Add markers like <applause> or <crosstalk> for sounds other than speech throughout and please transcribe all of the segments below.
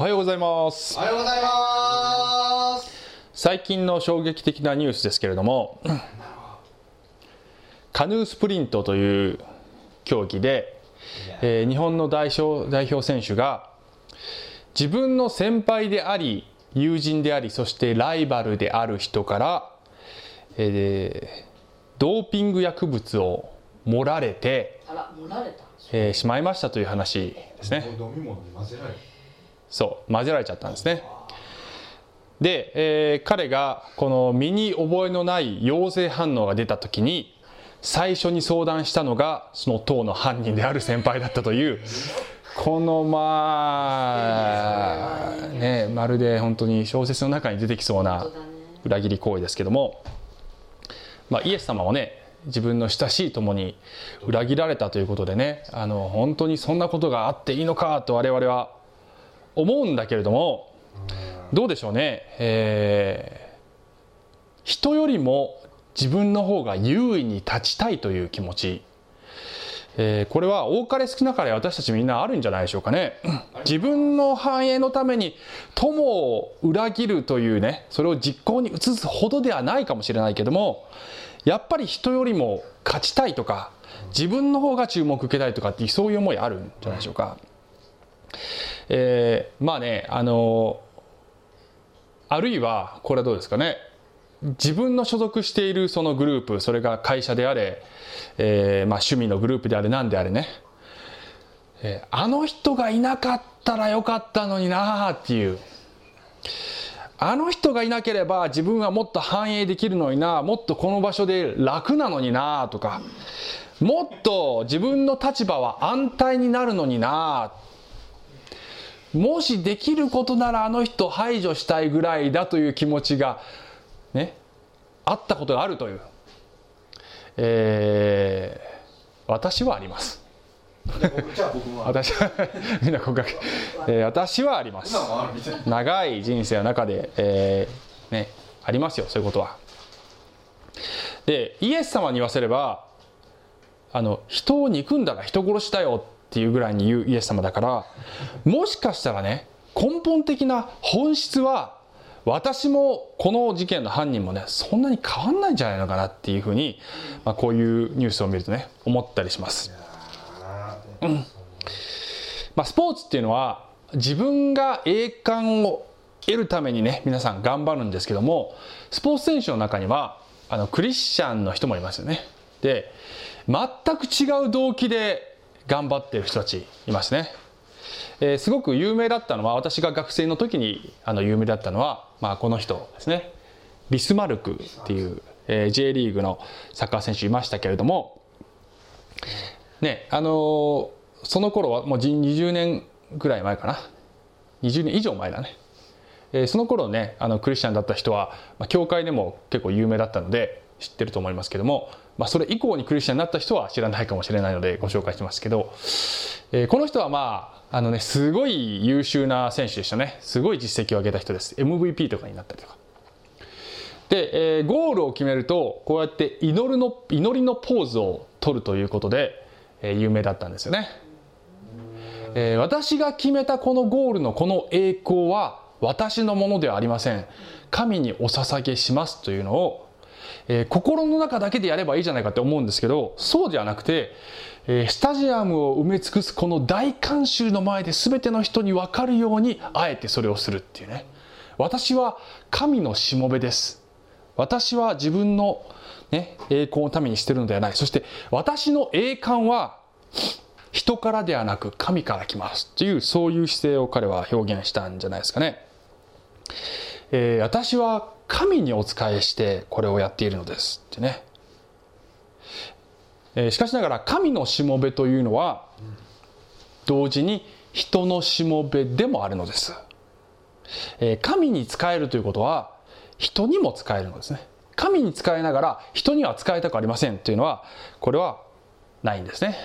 おはようございます。おはようございます。最近の衝撃的なニュースですけれどもカヌースプリントという競技で、えー日本の代表代表選手が自分の先輩であり友人でありそしてライバルである人から、えードーピング薬物を盛られて。えーしまいましたという話ですね。飲み物に混ぜられるそう混ぜられちゃったんですねで、えー彼がこの身に覚えのない陽性反応が出た時に最初に相談したのがその党の犯人である先輩だったというこのまあねまるで本当に小説の中に出てきそうな。裏切り行為ですけども、まあ、イエス様はね自分の親しい友に裏切られたということでねあの本当にそんなことがあっていいのかと我々は思うんだけれどもどうでしょうね、えー人よりも自分の方が優位に立ちたいという気持ち、えーこれは多かれ少なかれ私たちみんなあるんじゃないでしょうかね。自分の繁栄のために友を裏切るというねそれを実行に移すほどではないかもしれないけどもやっぱり人よりも勝ちたいとか自分の方が注目受けたいとかってそういう思いあるんじゃないでしょうか。えーまあねあのあるいはこれはどうですかね。自分の所属しているそのグループそれが会社であれ、えーまあ、趣味のグループであれ何であれね、えーあの人がいなかったらよかったのになあっていう。あの人がいなければ自分はもっと繁栄できるのになもっとこの場所で楽なのになとか。もっと自分の立場は安泰になるのになもしできることならあの人排除したいぐらいだという気持ちがねあったことがあるという、えー私はあります。私は <laughs> みんな告白、えー私はあります。長い人生の中で、えーね、ありますよそういうことは。でイエス様に言わせればあの人を憎んだら人殺しだよっていうぐらいに言うイエス様だからもしかしたらね根本的な本質は私もこの事件の犯人もねそんなに変わんないんじゃないのかなっていうふうに、まあ、こういうニュースを見るとね思ったりします。あーまあ、スポーツっていうのは自分が栄冠を得るためにね皆さん頑張るんですけどもスポーツ選手の中にはあのクリスチャンの人もいますよねで全く違う動機で頑張ってる人たちいますね、えーすごく有名だったのは私が学生の時にあの有名だったのは、まあ、この人ですね。ビスマルクっていう、えー J リーグのサッカー選手いましたけれどもねあのーその頃はもう20年ぐらい前かな。20年以上前だね、えーその頃ねあのクリスチャンだった人は、まあ、教会でも結構有名だったので知ってると思いますけども、まあ、それ以降にクリスチャンになった人は知らないかもしれないのでご紹介しますけど、えーこの人はまああのねすごい優秀な選手でしたね。すごい実績を上げた人です。MVP とかになったりとか。で、えーゴールを決めるとこうやって祈るの祈りのポーズを取るということで、えー有名だったんですよね、えー私が決めたこのゴールのこの栄光は私のものではありません。神にお捧げしますというのを、えー心の中だけでやればいいじゃないかって思うんですけどそうではなくて、えースタジアムを埋め尽くすこの大観衆の前で全ての人に分かるようにあえてそれをするっていうね。私は神のしもべです。私は自分の、ね、栄光のためにしてるのではない。そして私の栄冠は人からではなく神から来ますというそういう姿勢を彼は表現したんじゃないですかね、えー私は神にお仕えしてこれをやっているのですってね、えーしかしながら神のしもべというのは同時に人のしもべでもあるのです、えー神に仕えるということは人にも使えるのですね。神に使えながら人には使いたくありませんというのはこれはないんですね、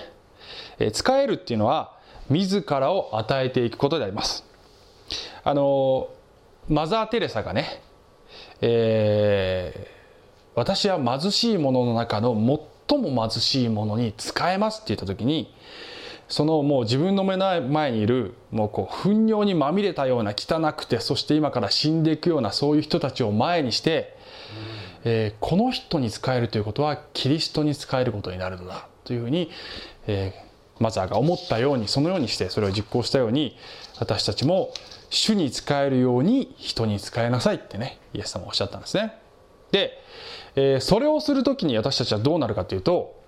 えー使えるっていうのは自らを与えていくことであります。あのマザー・テレサがね、えー私は貧しいものの中の最も貧しいものに使えますって言った時にそのもう自分の目の前にいるもうこう糞尿にまみれたような汚くてそして今から死んでいくようなそういう人たちを前にして、えーこの人に仕えるということはキリストに仕えることになるのだというふうに、えーマザーが思ったようにそのようにしてそれを実行したように私たちも主に仕えるように人に仕えなさいってねイエス様はおっしゃったんですね。で、えーそれをする時に私たちはどうなるかというと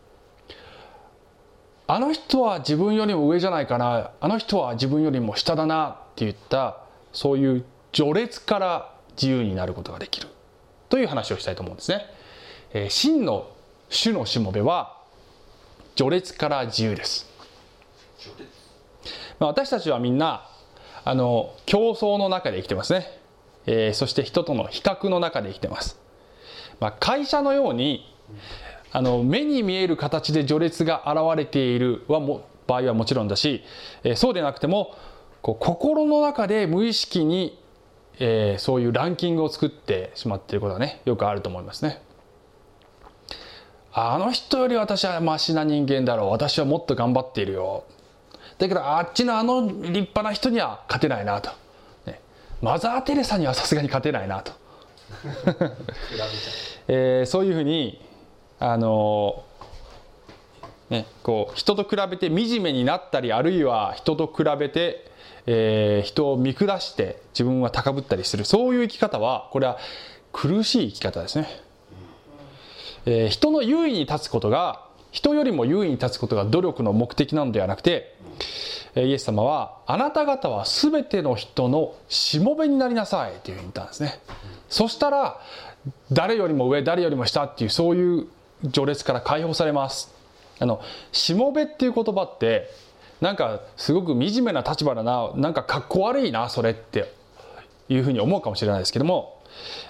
あの人は自分よりも上じゃないかなあの人は自分よりも下だなっていったそういう序列から自由になることができるという話をしたいと思うんですね。えー真の主のしもべは序列から自由です。まあ私たちはみんなあの競争の中で生きてますね、えーそして人との比較の中で生きてます、まあ、会社のようにあの目に見える形で序列が現れているはも場合はもちろんだし、えーそうでなくてもこう心の中で無意識に、えーそういうランキングを作ってしまっていることがねよくあると思いますね。あの人より私はマシな人間だろう。私はもっと頑張っているよ。だけどあっちのあの立派な人には勝てないなと、ね、マザー・テレサにはさすがに勝てないなと、<laughs> えーそういうふうにあのね、こう人と比べて惨めになったりあるいは人と比べて、えー人を見下して自分は高ぶったりする。そういう生き方はこれは苦しい生き方ですね。えー人の優位に立つことが人よりも優位に立つことが努力の目的なのではなくてえーイエス様はあなた方は全ての人のしもべになりなさいというふうに言ったんですね。そしたら誰よりも上誰よりも下っていうそういう序列から解放されます。あのしもべっていう言葉ってなんかすごく惨めな立場だななんかかっこ悪いなそれっていうふうに思うかもしれないですけども、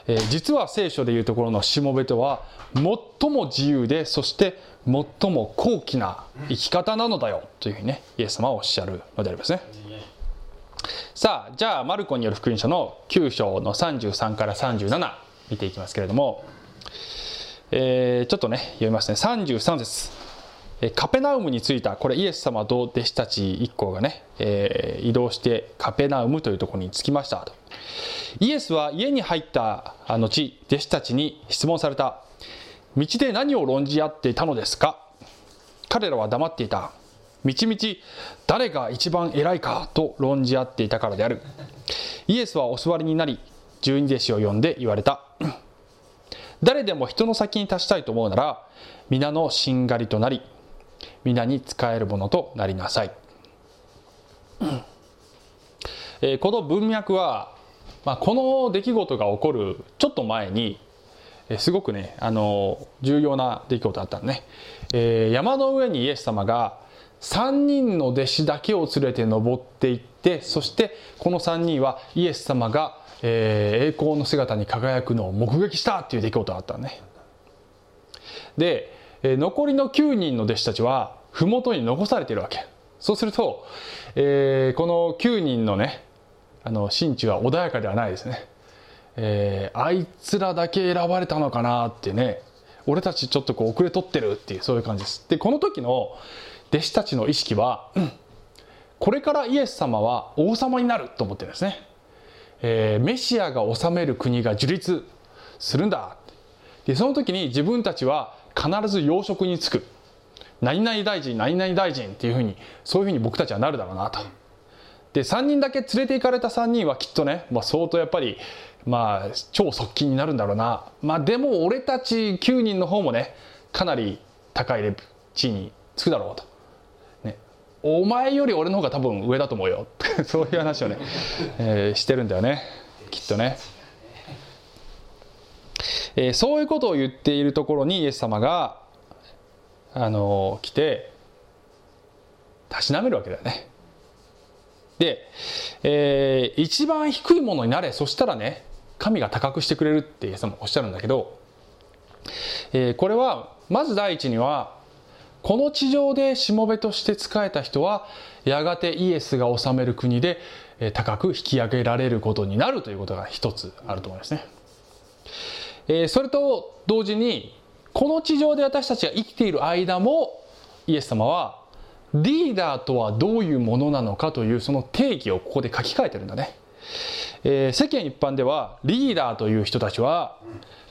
えー実は聖書でいうところのしもべとは最も自由でそして最も高貴な生き方なのだよというふうにねイエス様はおっしゃるのでありますね。さあじゃあマルコによる福音書の9章の33から37見ていきますけれども、えーちょっとね読みますね。33節。カペナウムに着いたこれイエス様と弟子たち一行がね、えー移動してカペナウムというところに着きましたと。イエスは家に入った後弟子たちに質問された。道で何を論じ合っていたのですか？彼らは黙っていた。みちみち誰が一番偉いか？と論じ合っていたからである。イエスはお座りになり十二弟子を呼んで言われた。誰でも人の先に立ちたいと思うなら皆のしんがりとなり皆に仕えるものとなりなさい、えーこの文脈は、まあ、この出来事が起こるちょっと前にえーすごくねあの重要な出来事だったのね、えー山の上にイエス様が3人の弟子だけを連れて登っていってそしてこの3人はイエス様が、えー栄光の姿に輝くのを目撃したっていう出来事があったのね。で、え残りの9人の弟子たちは麓に残されているわけ。そうすると、えーこの9人のねあの心中は穏やかではないですね。えーあいつらだけ選ばれたのかなってね俺たちちょっとこう遅れとってるっていうそういう感じです。でこの時の弟子たちの意識は、うんこれからイエス様は王様になると思ってるんですね、えーメシアが治める国が樹立するんだ。でその時に自分たちは必ず要職に就く。何々大臣何々大臣っていうふうにそういうふうに僕たちはなるだろうなと。で3人だけ連れて行かれた3人はきっとね、まあ、相当やっぱりまあ超側近になるんだろうな。まあでも俺たち9人の方もねかなり高いレベル地位につくだろうと、ね、お前より俺の方が多分上だと思うよ。<laughs> そういう話をね、えーしてるんだよね。きっとね、えーそういうことを言っているところにイエス様があの来てたしなめるわけだよねで、えー一番低いものになれそしたらね神が高くしてくれるってイエス様おっしゃるんだけど、えーこれはまず第一にはこの地上でしもべとして仕えた人はやがてイエスが治める国で高く引き上げられることになるということが一つあると思いますね。えーそれと同時にこの地上で私たちが生きている間もイエス様はリーダーとはどういうものなのかというその定義をここで書き換えてるんだね、えー、世間一般ではリーダーという人たちは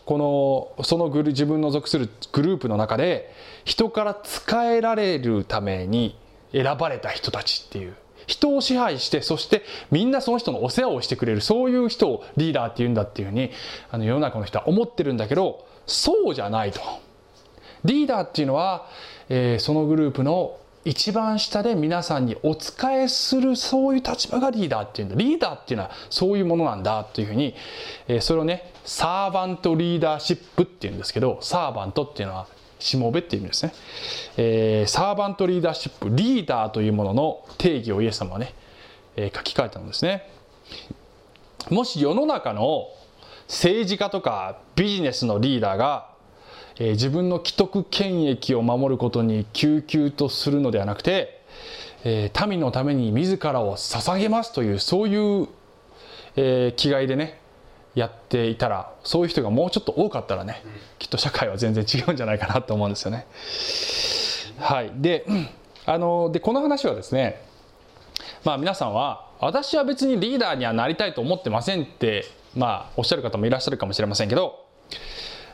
このそのグル自分の属するグループの中で人から仕えられるために選ばれた人たちっていう。人を支配してそしてみんなその人のお世話をしてくれるそういう人をリーダーって言うんだっていうふうにあの世の中の人は思ってるんだけどそうじゃないと。リーダーっていうのは、えー、そのグループの一番下で皆さんにお仕えするそういう立場がリーダーっていうんだリーダーっていうのはそういうものなんだというふうに、えー、それをねサーバントリーダーシップっていうんですけどサーバントっていうのはしもべっていう意味ですね、えー、サーバントリーダーシップリーダーというものの定義をイエス様はね、えー、書き換えたんですね。もし世の中の政治家とかビジネスのリーダーが、えー、自分の既得権益を守ることに救急とするのではなくて、えー、民のために自らを捧げますというそういう、えー、気概でねやっていたらそういう人がもうちょっと多かったらねきっと社会は全然違うんじゃないかなと思うんですよね。はい、であのでこの話はですねまあ皆さんは私は別にリーダーにはなりたいと思ってませんってまあおっしゃる方もいらっしゃるかもしれませんけど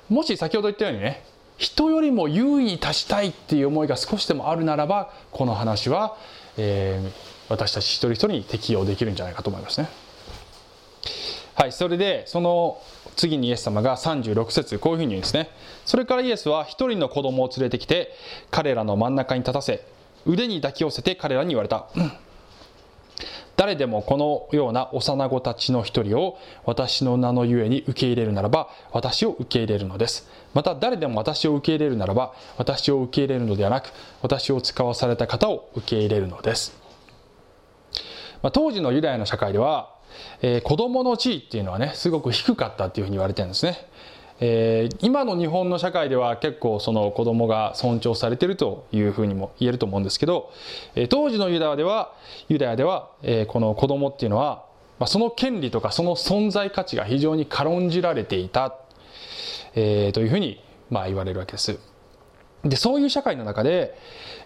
もし先ほど言ったようにね人よりも優位に立ちたいっていう思いが少しでもあるならばこの話は、えー、私たち一人一人に適用できるんじゃないかと思いますね。はい、それでその次にイエス様が36節こういうふうに言うんですね。それからイエスは一人の子供を連れてきて彼らの真ん中に立たせ腕に抱き寄せて彼らに言われた、誰でもこのような幼子たちの一人を私の名のゆえに受け入れるならば私を受け入れるのです。また誰でも私を受け入れるならば私を受け入れるのではなく私を使わされた方を受け入れるのです、まあ、当時のユダヤの社会ではえー、子供の地位っていうのはねすごく低かったっていうふうに言われてるんですね。えー、今の日本の社会では結構その子供が尊重されてるというふうにも言えると思うんですけど、えー、当時のユダヤではユダヤでは、えー、この子供っていうのは、まあ、その権利とかその存在価値が非常に軽んじられていた、えー、というふうにまあ言われるわけです。でそういう社会の中で、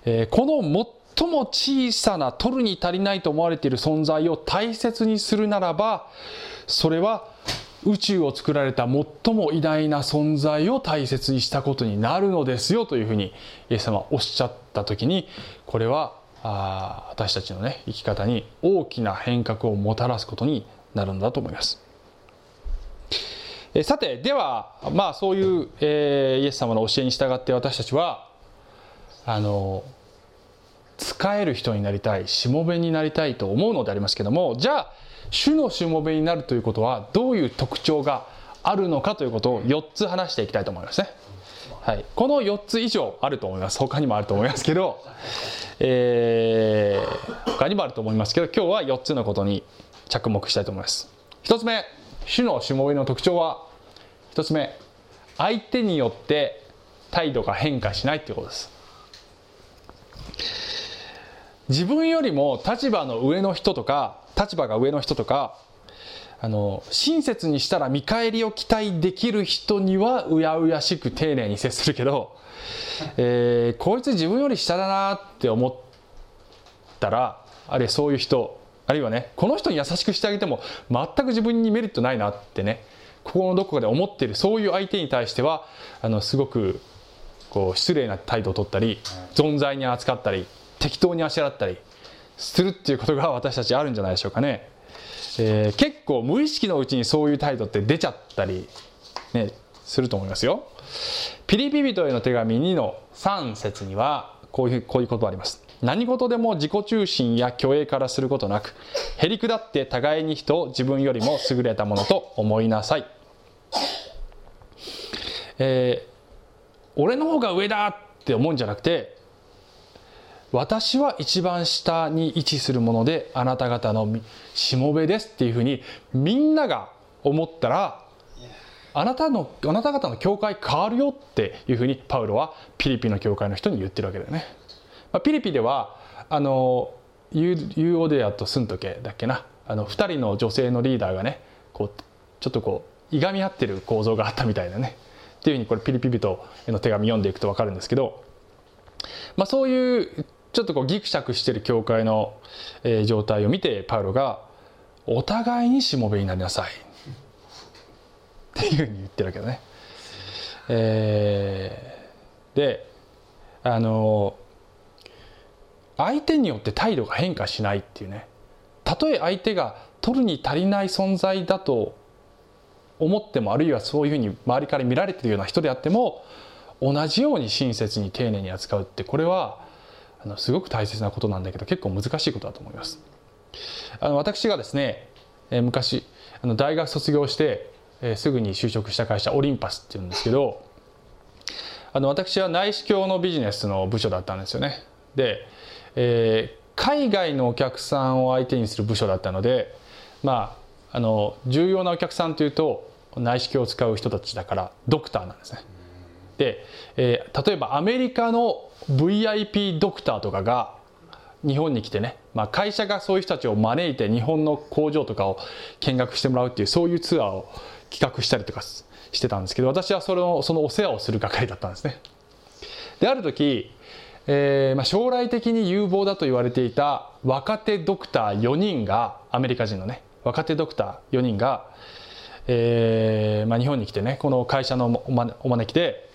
えー、この最も小さな取るに足りないと思われている存在を大切にするならばそれは宇宙を作られた最も偉大な存在を大切にしたことになるのですよというふうにイエス様おっしゃった時にこれはあ私たちのね生き方に大きな変革をもたらすことになるんだと思います。えさてではまあそういう、えー、イエス様の教えに従って私たちはあの使える人になりたいしもべになりたいと思うのでありますけどもじゃあ主のしもべになるということはどういう特徴があるのかということを4つ話していきたいと思いますね。はい、この4つ以上あると思います。他にもあると思いますけど、えー、他にもあると思いますけど今日は4つのことに着目したいと思います。1つ目主のしもべの特徴は1つ目相手によって態度が変化しないということです。自分よりも立場の上の人とか立場が上の人とかあの親切にしたら見返りを期待できる人にはうやうやしく丁寧に接するけど、<laughs> えー、こいつ自分より下だなって思ったらあるいはそういう人あるいはねこの人に優しくしてあげても全く自分にメリットないなってね心のどこかで思ってるそういう相手に対してはあのすごくこう失礼な態度を取ったり存在に扱ったり適当にあしらったりするっていうことが私たちあるんじゃないでしょうかね。えー、結構無意識のうちにそういう態度って出ちゃったり、ね、すると思いますよ。ピリピ人への手紙2の3節にはこういうこういう言葉あります。何事でも自己中心や虚栄からすることなくへりくだって互いに人を自分よりも優れたものと思いなさい。えー、俺の方が上だって思うんじゃなくて私は一番下に位置するものであなた方のしもべですっていうふうにみんなが思ったらあなたのあなた方の教会変わるよっていうふうにパウロはピリピの教会の人に言ってるわけだよね。まあ、ピリピではあのユーオデアとスントケだっけな。あの2人の女性のリーダーがねこうちょっとこういがみ合ってる構造があったみたいなね。っていうふうにこれピリピ人への手紙読んでいくと分かるんですけど、まあ、そういうちょっとこうギクシャクしてる教会の、えー状態を見てパウロが「お互いにしもべになりなさい」っていうふうに言ってるわけだね。えーであの相手によって態度が変化しないっていうねたとえ相手が取るに足りない存在だと思ってもあるいはそういうふうに周りから見られてるような人であっても同じように親切に丁寧に扱うってこれはあのすごく大切なことなんだけど結構難しいことだと思います。あの私がですね、昔あの大学卒業して、すぐに就職した会社オリンパスっていうんですけどあの私は内視鏡のビジネスの部署だったんですよね。で、えー海外のお客さんを相手にする部署だったのでまああの重要なお客さんというと内視鏡を使う人たちだからドクターなんですね。で、えー例えばアメリカの VIP ドクターとかが日本に来てね、まあ、会社がそういう人たちを招いて日本の工場とかを見学してもらうっていうそういうツアーを企画したりとかしてたんですけど私はそのそのお世話をする係だったんですね。である時、えーまあ、将来的に有望だと言われていた若手ドクター4人がアメリカ人のね若手ドクター4人が、えーまあ、日本に来てねこの会社のお招きで、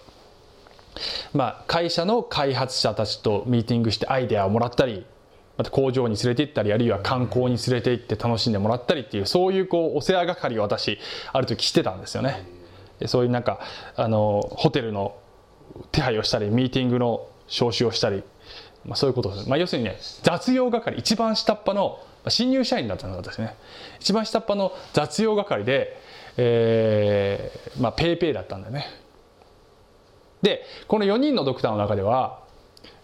まあ、会社の開発者たちとミーティングしてアイデアをもらったりまた工場に連れて行ったりあるいは観光に連れて行って楽しんでもらったりっていうそういうこうお世話係を私ある時してたんですよね。そういうなんかあのホテルの手配をしたりミーティングの招集をしたり、まあ、そういうことです、まあ、要するにね雑用係一番下っ端の新入社員だったの私ね。一番下っ端の雑用係で、えーまあ、ペイペイだったんだよね。でこの4人のドクターの中では、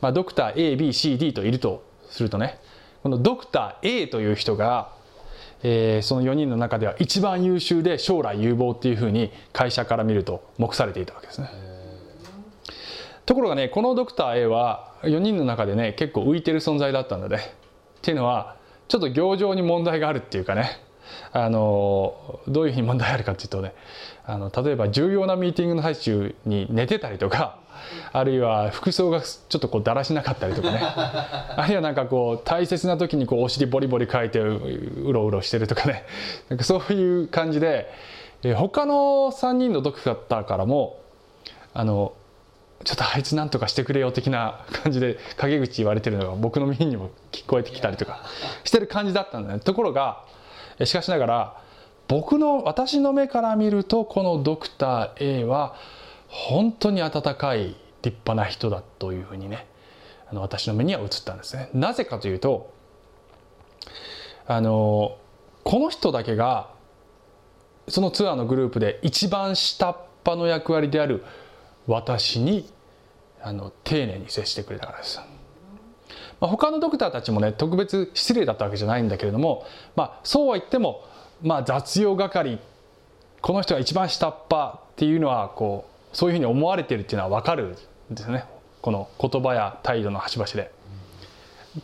まあ、ドクター ABCD といるとするとねこのドクター A という人が、えーその4人の中では一番優秀で将来有望っていうふうに会社から見ると目されていたわけですね。ところがねこのドクター A は4人の中でね結構浮いてる存在だったんだね。っていうのはちょっと行情に問題があるっていうかねあのどういうふうに問題あるかっていうとねあの例えば重要なミーティングの最中に寝てたりとかあるいは服装がちょっとこうだらしなかったりとかね。<laughs> あるいはなんかこう大切な時にこうお尻ボリボリかいてううろうろしてるとかね。なんかそういう感じでえー他の3人のドクターからもあのちょっとあいつなんとかしてくれよ的な <laughs> 感じで陰口言われてるのが僕の耳にも聞こえてきたりとかしてる感じだったんだね。ところがえしかしながら僕の私の目から見るとこのドクター A は本当に温かい立派な人だというふうにねあの私の目には映ったんですねなぜかというとあのこの人だけがそのツアーのグループで一番下っ端の役割である私にあの丁寧に接してくれたからです。まあ、他のドクターたちもね特別失礼だったわけじゃないんだけれども、まあ、そうは言っても、まあ、雑用係この人が一番下っ端っていうのはこうそういうふうに思われてるっていうのは分かるんですね。この言葉や態度の端々で。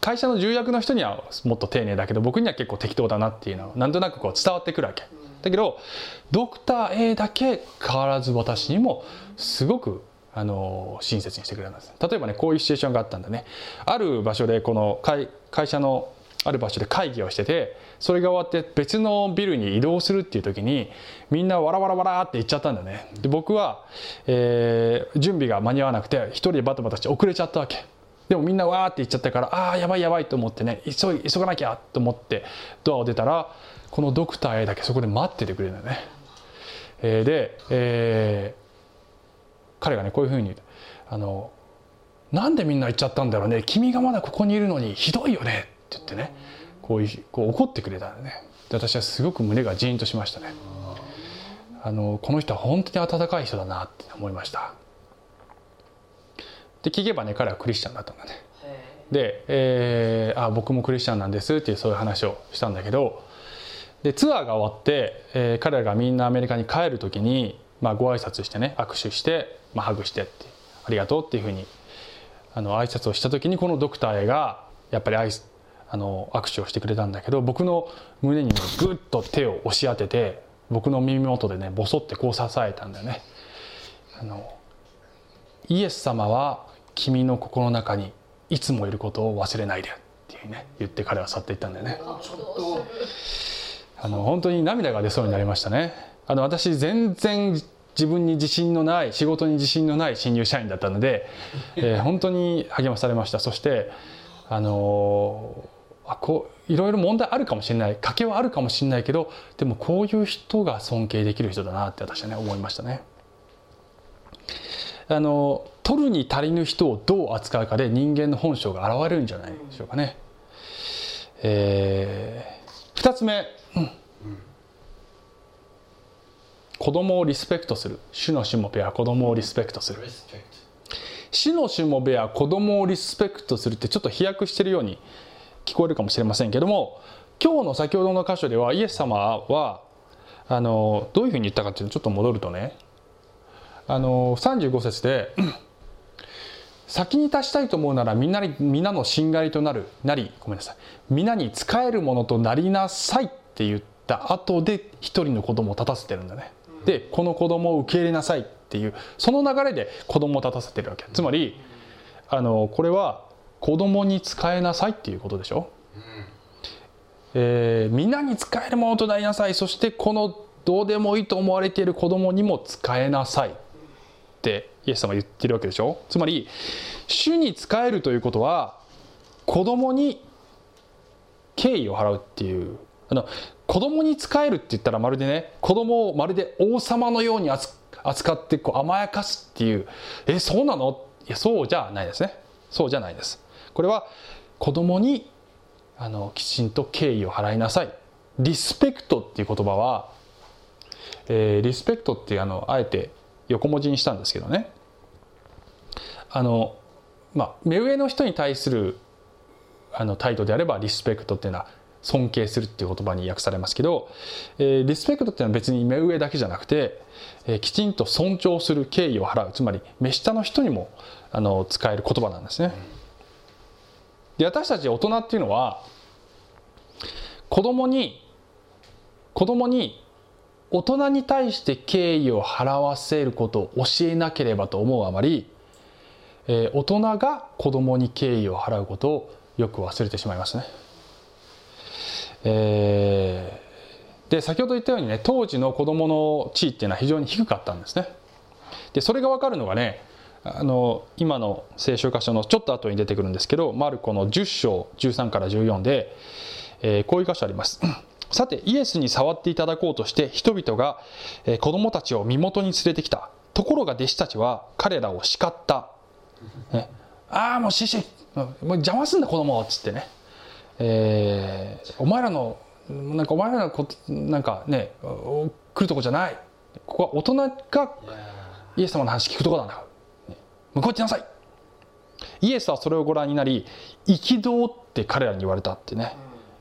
会社の重役の人にはもっと丁寧だけど僕には結構適当だなっていうのはなんとなくこう伝わってくるわけ。だけどドクター A だけ変わらず私にもすごくあの親切にしてくれたんです例えばねこういうシチュエーションがあったんだね。ある場所でこの会会社のある場所で会議をしててそれが終わって別のビルに移動するっていう時にみんなわらわらわらって行っちゃったんだね。で僕は、えー準備が間に合わなくて一人でバタバタして遅れちゃったわけ。でもみんなわーって行っちゃったからああやばいやばいと思ってね急い急がなきゃと思ってドアを出たらこのドクター A だけそこで待っててくれるんだよね、えーで、えー彼がねこういうふうにあのなんでみんな行っちゃったんだろうね。君がまだここにいるのにひどいよね。って言ってね。こういうこう怒ってくれたんだね。で私はすごく胸がジーンとしましたね。あのこの人は本当に温かい人だなって思いました。で聞けばね彼はクリスチャンだったんだね。で、えーあ僕もクリスチャンなんですっていうそういう話をしたんだけどでツアーが終わって、えー彼らがみんなアメリカに帰る時に、まあ、ご挨拶してね握手して、まあ、ハグしてってありがとうっていうふうにあの挨拶をした時にこのドクター A がやっぱり挨拶あの握手をしてくれたんだけど僕の胸にグッと手を押し当てて僕の耳元でねボソってこう支えたんだよね。あのイエス様は君の心の中にいつもいることを忘れないでっていうね言って彼は去っていったんだよね。あの本当に涙が出そうになりましたね。あの私全然自分に自信のない仕事に自信のない新入社員だったので、えー本当に励まされました。そしてあのあこういろいろ問題あるかもしれない。賭けはあるかもしれないけどでもこういう人が尊敬できる人だなって私はね思いましたね。あの取るに足りぬ人をどう扱うかで人間の本性が現れるんじゃないでしょうかね。えー、2つ目、うん。子供をリスペクトする。主のしもべは子供をリスペクトする。主のしもべは子供をリスペクトするってちょっと飛躍してるように聞こえるかもしれませんけども今日の先ほどの箇所ではイエス様はあのどういうふうに言ったかっていうとちょっと戻るとねあの35節で「先に立ちたいと思うならみんなに皆のしんがりとなるなりごめんなさい皆に仕えるものとなりなさい」って言った後で一人の子供を立たせてるんだね。でこの子供を受け入れなさいっていうその流れで子供を立たせてるわけつまりあのこれは子供に仕えなさいっていうことでしょ？う、えー皆に仕えるものとなりなさい。そしてこのどうでもいいと思われている子供にも仕えなさいってイエス様は言ってるわけでしょ？つまり主に仕えるということは子供に敬意を払うっていう。あの子供に仕えるって言ったらまるでね子供をまるで王様のように扱扱ってこう甘やかすっていう。えそうなの？いやそうじゃないですね。そうじゃないです。これは子供にあのきちんと敬意を払いなさい。リスペクトっていう言葉は、えーリスペクトっていうあのあえて横文字にしたんですけどね。あのまあ目上の人に対するあの態度であればリスペクトっていうのは尊敬するっていう言葉に訳されますけど、えーリスペクトっていうのは別に目上だけじゃなくて、えーきちんと尊重する敬意を払う。つまり目下の人にもあの使える言葉なんですね。で私たち大人っていうのは子供に子供に大人に対して敬意を払わせることを教えなければと思うあまり、えー大人が子供に敬意を払うことをよく忘れてしまいますね。えーで先ほど言ったようにね当時の子供の地位っていうのは非常に低かったんですね。でそれが分かるのがねあの今の聖書箇所のちょっと後に出てくるんですけどマルコの10章13から14で、えーこういう箇所あります。<coughs> さてイエスに触っていただこうとして人々が、えー子供たちを身元に連れてきた。ところが弟子たちは彼らを叱った、ね、ああもう獅子もう邪魔すんだ子供っつってね、えーお前らのなんかお前らのことなんかねお来るとこじゃない。ここは大人がイエス様の話聞くとこなんだ。から、ね向こう行ってなさい。イエスはそれをご覧になり憤って彼らに言われたってね。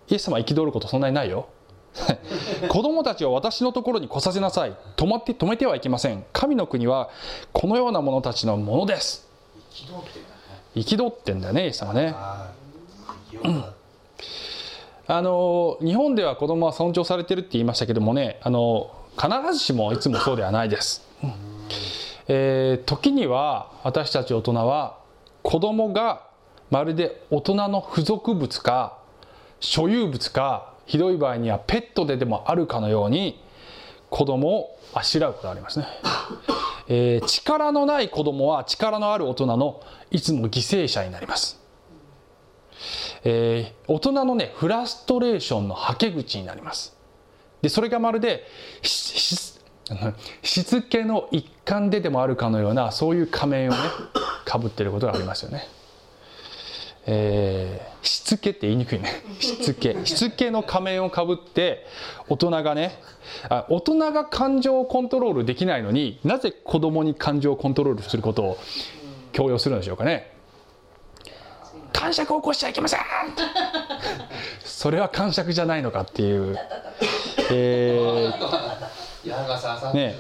イエス様は憤ることそんなにないよ。<laughs> 子供たちを私のところに来させなさい。止まって止めてはいけません。神の国はこのような者たちのものです。憤ってんだね。憤ってんだよねイエス様ね。はい。憤ったあの日本では子供は尊重されてるって言いましたけどもねあの必ずしもいつもそうではないです、えー時には私たち大人は子供がまるで大人の付属物か所有物かひどい場合にはペットででもあるかのように子供をあしらうことがありますね、えー力のない子供は力のある大人のいつも犠牲者になります。えー大人のねフラストレーションのはけ口になります。でそれがまるで <laughs> しつけの一環ででもあるかのようなそういう仮面をね <laughs> かぶってることがありますよね。えーしつけって言いにくいね。<laughs> しつけ。しつけの仮面をかぶって大人がねあ大人が感情をコントロールできないのになぜ子供に感情をコントロールすることを強要するのでしょうかね。感触を起こしちゃいけません。それは感触じゃないのかっていう、えーね、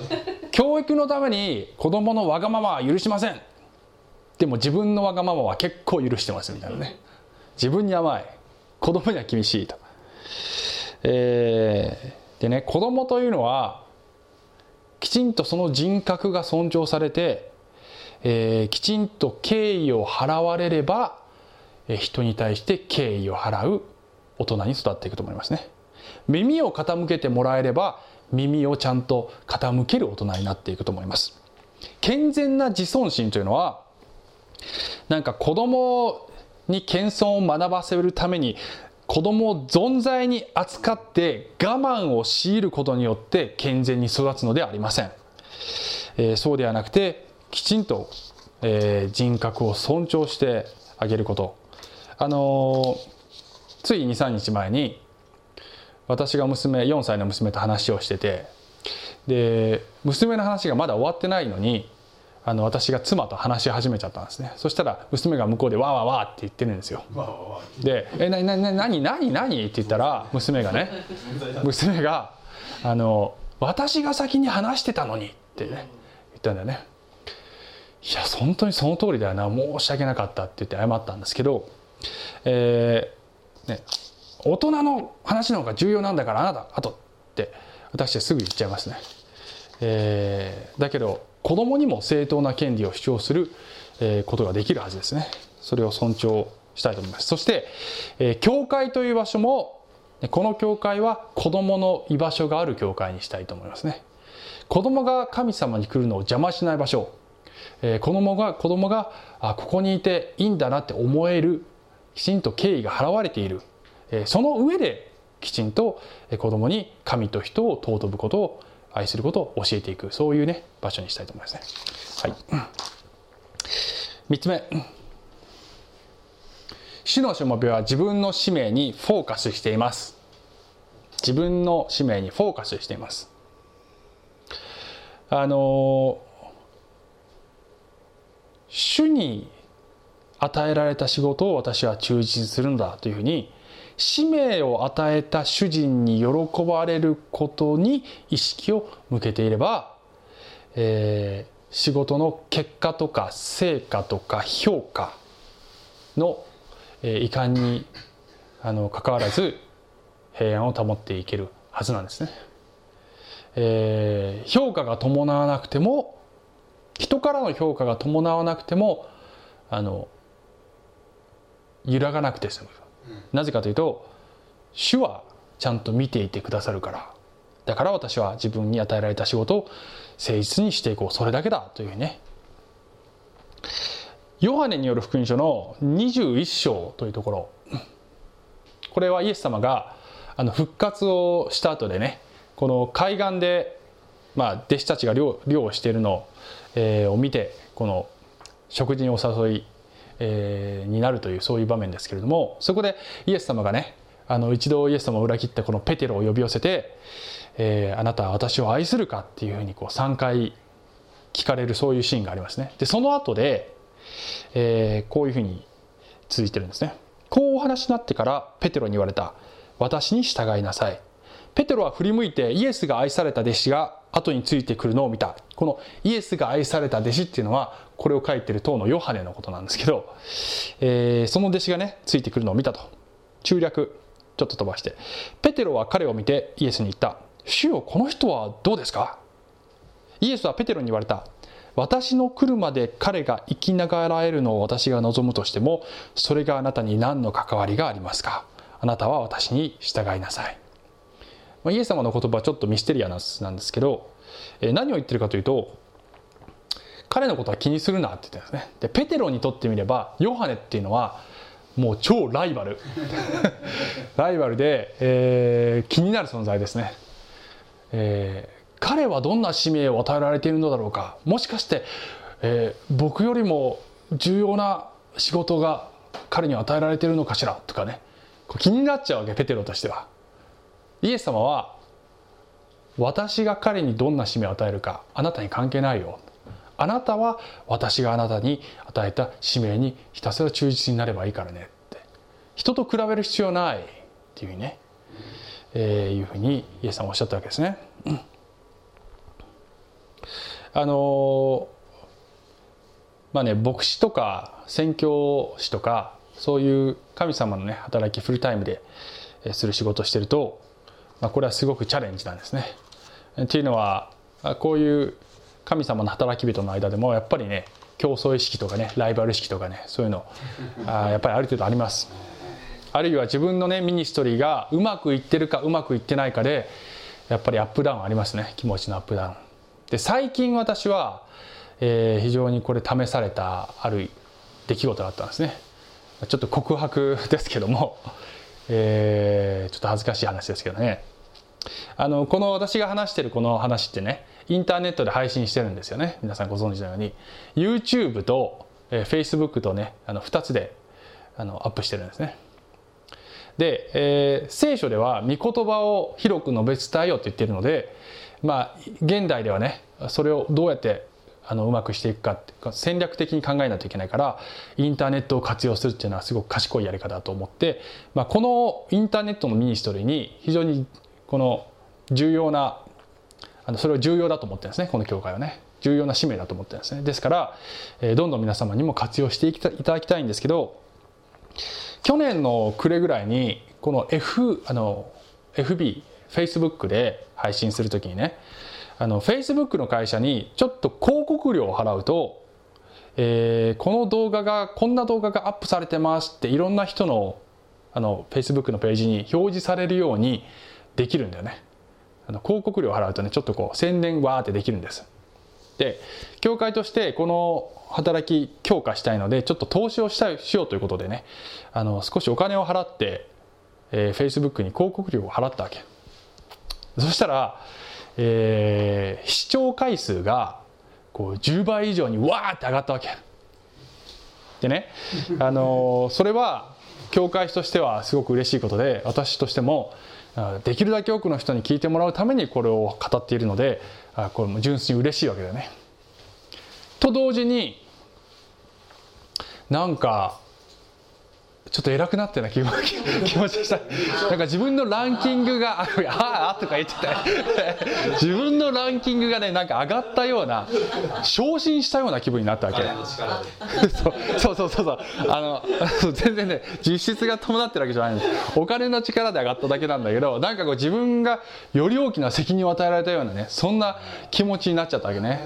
教育のために子供のわがままは許しません。でも自分のわがままは結構許してますみたいなね。自分に甘い。子供には厳しいと、えーでね子供というのはきちんとその人格が尊重されて、えーきちんと敬意を払われれば、えー人に対して敬意を払う大人に育っていくと思いますね。耳を傾けてもらえれば耳をちゃんと傾ける大人になっていくと思います。健全な自尊心というのはなんか子供に謙遜を学ばせるために子供を存在に扱って我慢を強いることによって健全に育つのではありません、えーそうではなくてきちんと、えー人格を尊重してあげること。あのーつい23日前に私が娘4歳の娘と話をしててで娘の話がまだ終わってないのにあの私が妻と話し始めちゃったんですね。そしたら娘が向こうでわーわーわーって言ってるんですよ。わあわあわあで「えななな何何何?」って言ったら娘がね <laughs> 娘が「あの私が先に話してたのに」ってね言ったんだよね。いや本当にその通りだよな。申し訳なかったって言って謝ったんですけどえーね大人の話の方が重要なんだからあなたあとって私はすぐ言っちゃいますね、えーだけど子供にも正当な権利を主張する、えーことができるはずですね。それを尊重したいと思います。そして、えー教会という場所もこの教会は子供の居場所がある教会にしたいと思いますね。子供が神様に来るのを邪魔しない場所。えー子供が子供があここにいていいんだなって思えるきちんと敬意が払われている、その上できちんと子供に神と人を尊ぶことを愛することを教えていくそういうね場所にしたいと思いますね。はい、3つ目。主のしもべは自分の使命にフォーカスしています。自分の使命にフォーカスしています。あの主に与えられた仕事を私は忠実するんだというふうに使命を与えた主人に喜ばれることに意識を向けていれば、えー仕事の結果とか成果とか評価の、えー遺憾にあの関わらず平安を保っていけるはずなんですね。えー評価が伴わなくても人からの評価が伴わなくてもあの揺らがなくて済む、なぜかというと主はちゃんと見ていてくださるから。だから私は自分に与えられた仕事を誠実にしていこう。それだけだというね。ヨハネによる福音書の21章というところ。これはイエス様があの復活をした後でねこの海岸で、まあ、弟子たちが漁漁をしているのを,、えを見てこの食事にお誘い、えーになるというそういう場面ですけれどもそこでイエス様がねあの一度イエス様を裏切ったこのペテロを呼び寄せて「えーあなたは私を愛するか?」っていうふうにこう3回聞かれるそういうシーンがありますね。でその後で、えーこういうふうに続いてるんですね。こうお話になってからペテロに言われた「私に従いなさい」ペテロは振り向いてイエスが愛された弟子が後についてくるのを見たこのイエスが愛された弟子っていうのはこれを書いてる当のヨハネのことなんですけど、えーその弟子がねついてくるのを見たと。中略ちょっと飛ばして。ペテロは彼を見てイエスに言った「主よこの人はどうですか?」イエスはペテロに言われた。私の来るまで彼が生きながらえるのを私が望むとしてもそれがあなたに何の関わりがありますか？あなたは私に従いなさい、まあ、イエス様の言葉はちょっとミステリアスなんですけど、えー何を言ってるかというと彼のことは気にするなって言ってるんですね。でペテロにとってみればヨハネっていうのはもう超ライバル。<laughs> ライバルで、えー気になる存在ですね、えー彼はどんな使命を与えられているのだろうか。もしかして、えー僕よりも重要な仕事が彼に与えられているのかしら？とかね。こ気になっちゃうわけペテロとしては。イエス様は私が彼にどんな使命を与えるかあなたに関係ないよ。あなたは私があなたに与えた使命にひたすら忠実になればいいからねって人と比べる必要ないっていうね、えーいうふうにイエス様はおっしゃったわけですね。うんあのーまあね牧師とか宣教師とかそういう神様のね働きフルタイムでえする仕事をしてると、まあ、これはすごくチャレンジなんですね。っていうのはあこういう神様の働き人の間でもやっぱりね競争意識とかねライバル意識とかねそういうのあやっぱりある程度あります。あるいは自分のねミニストリーがうまくいってるかうまくいってないかでやっぱりアップダウンありますね。気持ちのアップダウン。で最近私は、えー、非常にこれ試されたある出来事だったんですね。ちょっと告白ですけども、えー、ちょっと恥ずかしい話ですけどね。あのこの私が話してるこの話ってねインターネットで配信してるんですよね。皆さんご存知のように。YouTube と、えー、Facebook とねあの2つであのアップしてるんですね。で、えー、聖書では御言葉を広く述べ伝えようって言っているのでまあ現代ではねそれをどうやってあのうまくしていくかって戦略的に考えないといけないからインターネットを活用するっていうのはすごく賢いやり方だと思って、まあ、このインターネットのミニストリーに非常にこの重要なあのそれを重要だと思ってるんですねこの教会はね。重要な使命だと思ってるんですね。ですから、え、どんどん皆様にも活用していただきたいんですけど去年の暮れぐらいにこの F あの FB Facebook で配信する時にねあの Facebook の会社にちょっと広告料を払うと、えー、この動画がこんな動画がアップされてますっていろんな人のあの Facebook のページに表示されるようにできるんだよね。あの広告料を払うとねちょっとこう宣伝わーってできるんです。で教会としてこの働き強化したいのでちょっと投資をしたいしようということでねあの少しお金を払って、えー、Facebook に広告料を払ったわけ。そしたら、えー、視聴回数がこう10倍以上にわーって上がったわけ。でね、あのー、それは教会としてはすごく嬉しいことで私としてもできるだけ多くの人に聞いてもらうためにこれを語っているのでこれも純粋に嬉しいわけだよね。と同時になんかちょっと偉くなったような気 <laughs> 気持ちがした。なんか自分のランキングが「ああ」とか言ってて。自分のランキングがねなんか上がったような昇進したような気分になったわけ。そうそうそうそうあの全然ね実質が伴ってるわけじゃないんです。お金の力で上がっただけなんだけどなんかこう自分がより大きな責任を与えられたようなねそんな気持ちになっちゃったわけね。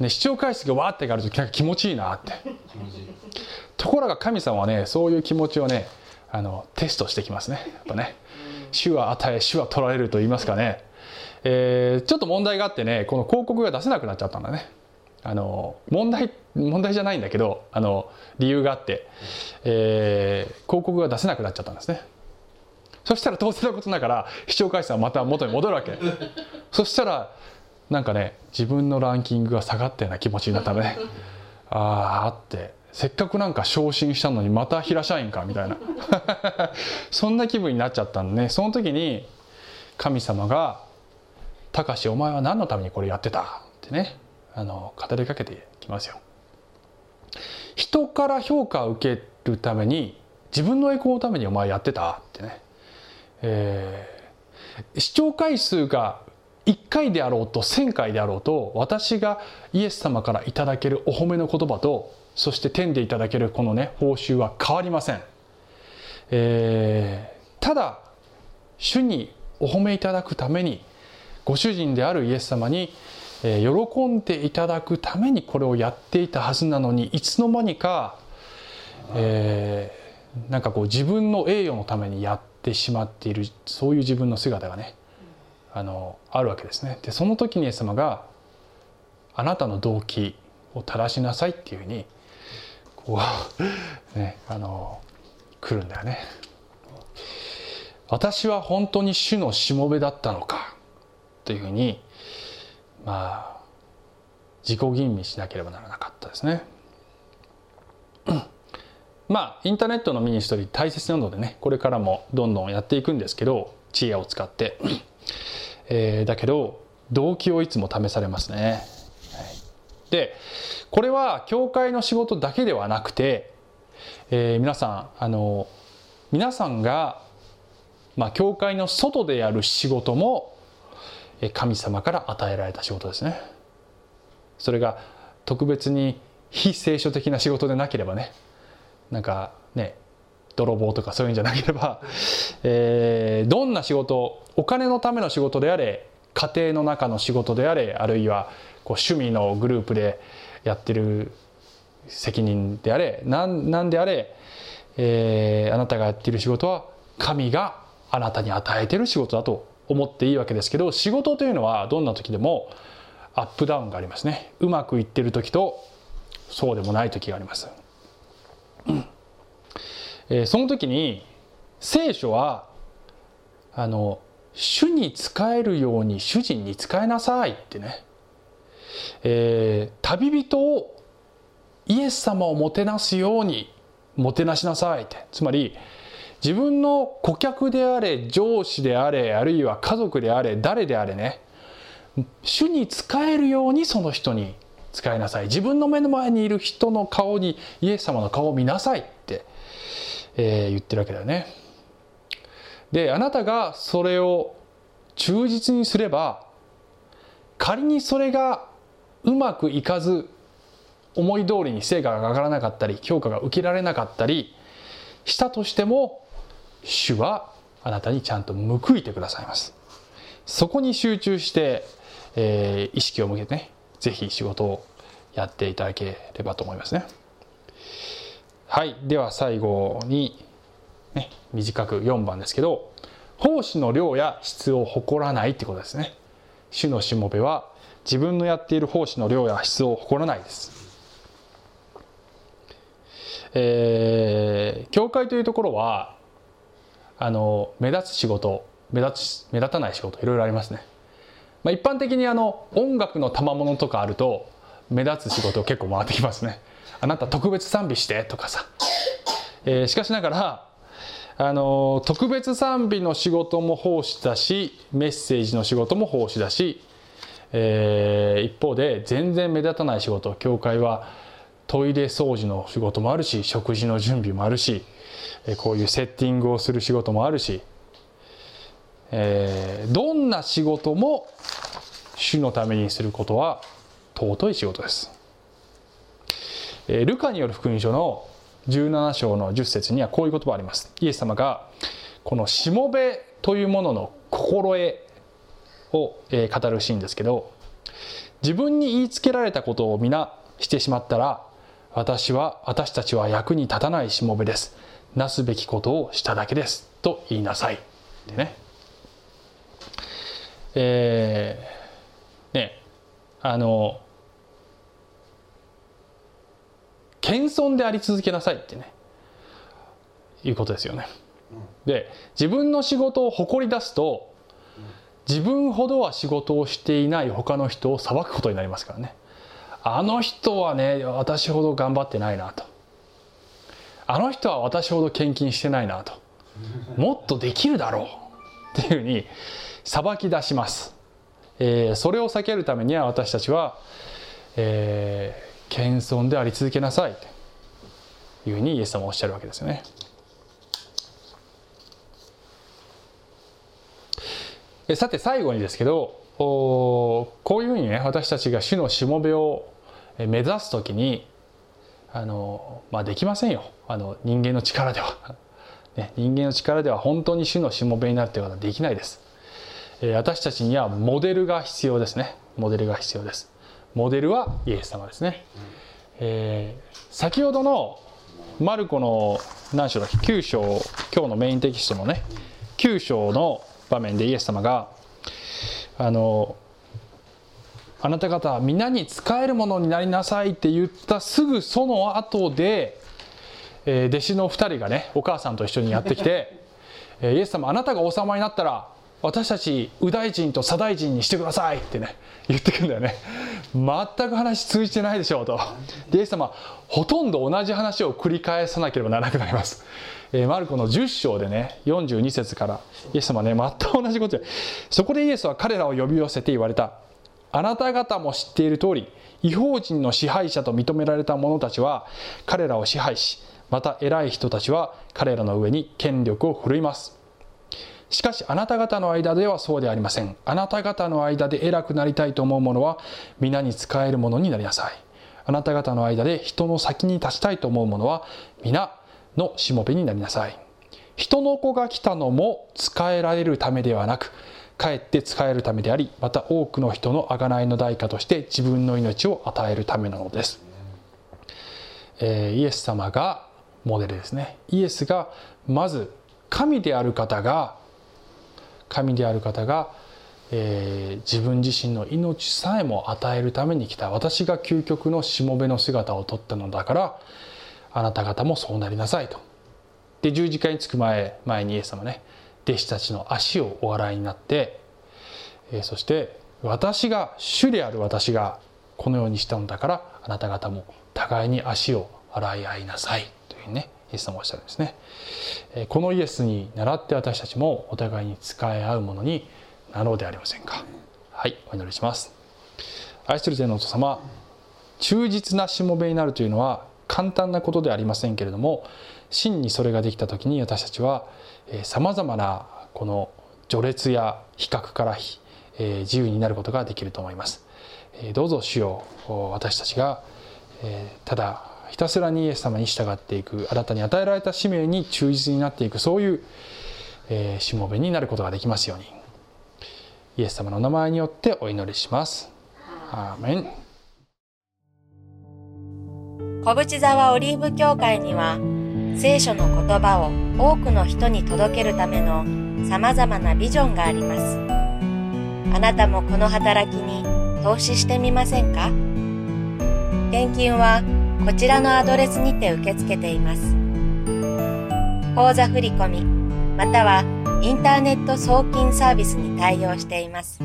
ね視聴回数がわーって上がるとなんか気持ちいいなってところが神様はねそういう気持ちをねあのテストしてきますね。やっぱね。主は与え主は取られると言いますかね、えー、ちょっと問題があってねこの広告が出せなくなっちゃったんだね。あの問題問題じゃないんだけどあの理由があって、えー、広告が出せなくなっちゃったんですね。そしたら当然のことながら視聴回数はまた元に戻るわけ。そしたらなんかね自分のランキングが下がったような気持ちになったのね。ああって。せっかくなんか昇進したのにまた平社員かみたいな <laughs> そんな気分になっちゃったんでねその時に神様が「たかしお前は何のためにこれやってた?」ってねあの語りかけてきますよ。人から評価を受けるために自分の栄光のためにお前やってた？ってね、えー、視聴回数が1回であろうと1,000回であろうと私がイエス様からいただけるお褒めの言葉とそして天でいただけるこのね報酬は変わりません、えー、ただ主にお褒めいただくためにご主人であるイエス様に喜んでいただくためにこれをやっていたはずなのにいつの間にか、えー、なんかこう自分の栄誉のためにやってしまっているそういう自分の姿がねあのあるわけですね。でその時にイエス様があなたの動機を正しなさいっていうふうにこう <laughs> ねあの来るんだよね。私は本当に主のしもべだったのかというふうにまあ自己吟味しなければならなかったですね。<coughs> まあインターネットのミニストリー大切なのでねこれからもどんどんやっていくんですけど知恵を使って、<coughs> えー、だけど動機をいつも試されますね、でこれは教会の仕事だけではなくて、えー、皆さんあの皆さんが、まあ、教会の外でやる仕事も神様から与えられた仕事ですね。それが特別に非聖書的な仕事でなければねなんかね泥棒とかそういうんじゃなければ、えー、どんな仕事お金のための仕事であれ家庭の中の仕事であれあるいはこう趣味のグループでやってる責任であれ何何であれ、えーあなたがやっている仕事は神があなたに与えてる仕事だと思っていいわけですけど仕事というのはどんな時でもアップダウンがありますね。うまくいってる時とそうでもない時があります、うんえーその時に聖書はあの主に仕えるように主人に仕えなさいってね、えー旅人をイエス様をもてなすようにもてなしなさいって。つまり自分の顧客であれ上司であれあるいは家族であれ誰であれね。主に仕えるようにその人に使いなさい。自分の目の前にいる人の顔にイエス様の顔を見なさいって、えー言ってるわけだよね。であなたがそれを忠実にすれば仮にそれがうまくいかず思い通りに成果が上がらなかったり評価が受けられなかったりしたとしても主はあなたにちゃんと報いてくださいます。そこに集中して、えー意識を向けてねぜひ仕事をやっていただければと思いますね。はい。では最後に、ね、短く4番ですけど奉仕の量や質を誇らないってことですね。主のしもべは自分のやっている奉仕の量や質を誇らないです。えー教会というところはあの目立つ仕事目立つ目立たない仕事いろいろありますね、まあ、一般的にあの音楽の賜物とかあると目立つ仕事結構回ってきますね。あなた特別賛美してとかさ、えーしかしながらあの特別賛美の仕事も奉仕だしメッセージの仕事も奉仕だし、えー一方で全然目立たない仕事教会はトイレ掃除の仕事もあるし食事の準備もあるしえーこういうセッティングをする仕事もあるし、えーどんな仕事も主のためにすることは尊い仕事です。えールカによる福音書の17章の10節にはこういう言葉あります。イエス様がこのしもべというものの心得をえー語るシーンですけど自分に言いつけられたことを皆してしまったら私は私たちは役に立たないしもべです。なすべきことをしただけです。と言いなさい。ってね。えーね。あの謙遜であり続けなさい。ってね。いうことですよね。で自分の仕事を誇り出すと自分ほどは仕事をしていない他の人を裁くことになりますからね。あの人はね私ほど頑張ってないなと。あの人は私ほど献金してないなと。もっとできるだろうっていうふうに裁き出します、えーそれを避けるためには私たちは、えー謙遜であり続けなさいというふうにイエス様はおっしゃるわけですよね。さて最後にですけどこういうふうにね私たちが主のしもべを目指す時にあの、まあ、できませんよ。あの人間の力では、<laughs> ね、人間の力では本当に主のしもべになるということはできないです。私たちにはモデルが必要ですね。モデルが必要です。モデルはイエス様ですね、えー先ほどのマルコの何章だっけ？9章。今日のメインテキストのね。9章の場面でイエス様があのあなた方は皆に仕えるものになりなさいって言ったすぐその後で、えー弟子の2人がねお母さんと一緒にやってきて「えイエス様あなたが王様になったら私たち右大臣と左大臣にしてください」ってね言ってくるんだよね。全く話通じてないでしょうと。でイエス様ほとんど同じ話を繰り返さなければならなくなります、えーマルコの10章でね42節からイエス様ね全く同じことでそこでイエスは彼らを呼び寄せて言われた。あなた方も知っている通り違法人の支配者と認められた者たちは彼らを支配しまた偉い人たちは彼らの上に権力を振るいます。しかしあなた方の間ではそうでありません。あなた方の間で偉くなりたいと思う者は皆に仕える者になりなさい。あなた方の間で人の先に立ちたいと思う者は皆のしもべになりなさい。人の子が来たのも仕えられるためではなくかえって仕えるためでありまた多くの人の贖いの代価として自分の命を与えるためなのです、えーイエス様がモデルですね。イエスがまず神である方が神である方が、えー自分自身の命さえも与えるために来た。私が究極のしもべの姿をとったのだからあなた方もそうなりなさいと。で十字架につく前前にイエス様ね弟子たちの足をお洗いになって、えーそして私が主である私がこのようにしたのだからあなた方も互いに足を洗い合いなさい。というね。イエス様おっしゃるんですね。えこのイエスに倣って私たちもお互いに仕え合うものになろうではありませんか。はい、お祈りします。愛する天のお父様、忠実なしもべになるというのは簡単なことではありませんけれども、真にそれができた時に私たちはさまざまなこの序列や比較から、え自由になることができると思います。えどうぞ主よ私たちが、えただひたすらにイエス様に従っていくあなたに与えられた使命に忠実になっていくそういう、えーしもべになることができますように。イエス様の名前によってお祈りします。アーメン。小淵沢オリーブ教会には聖書の言葉を多くの人に届けるための様々なビジョンがあります。あなたもこの働きに投資してみませんか？献金はこちらのアドレスにて受け付けています。口座振込またはインターネット送金サービスに対応しています。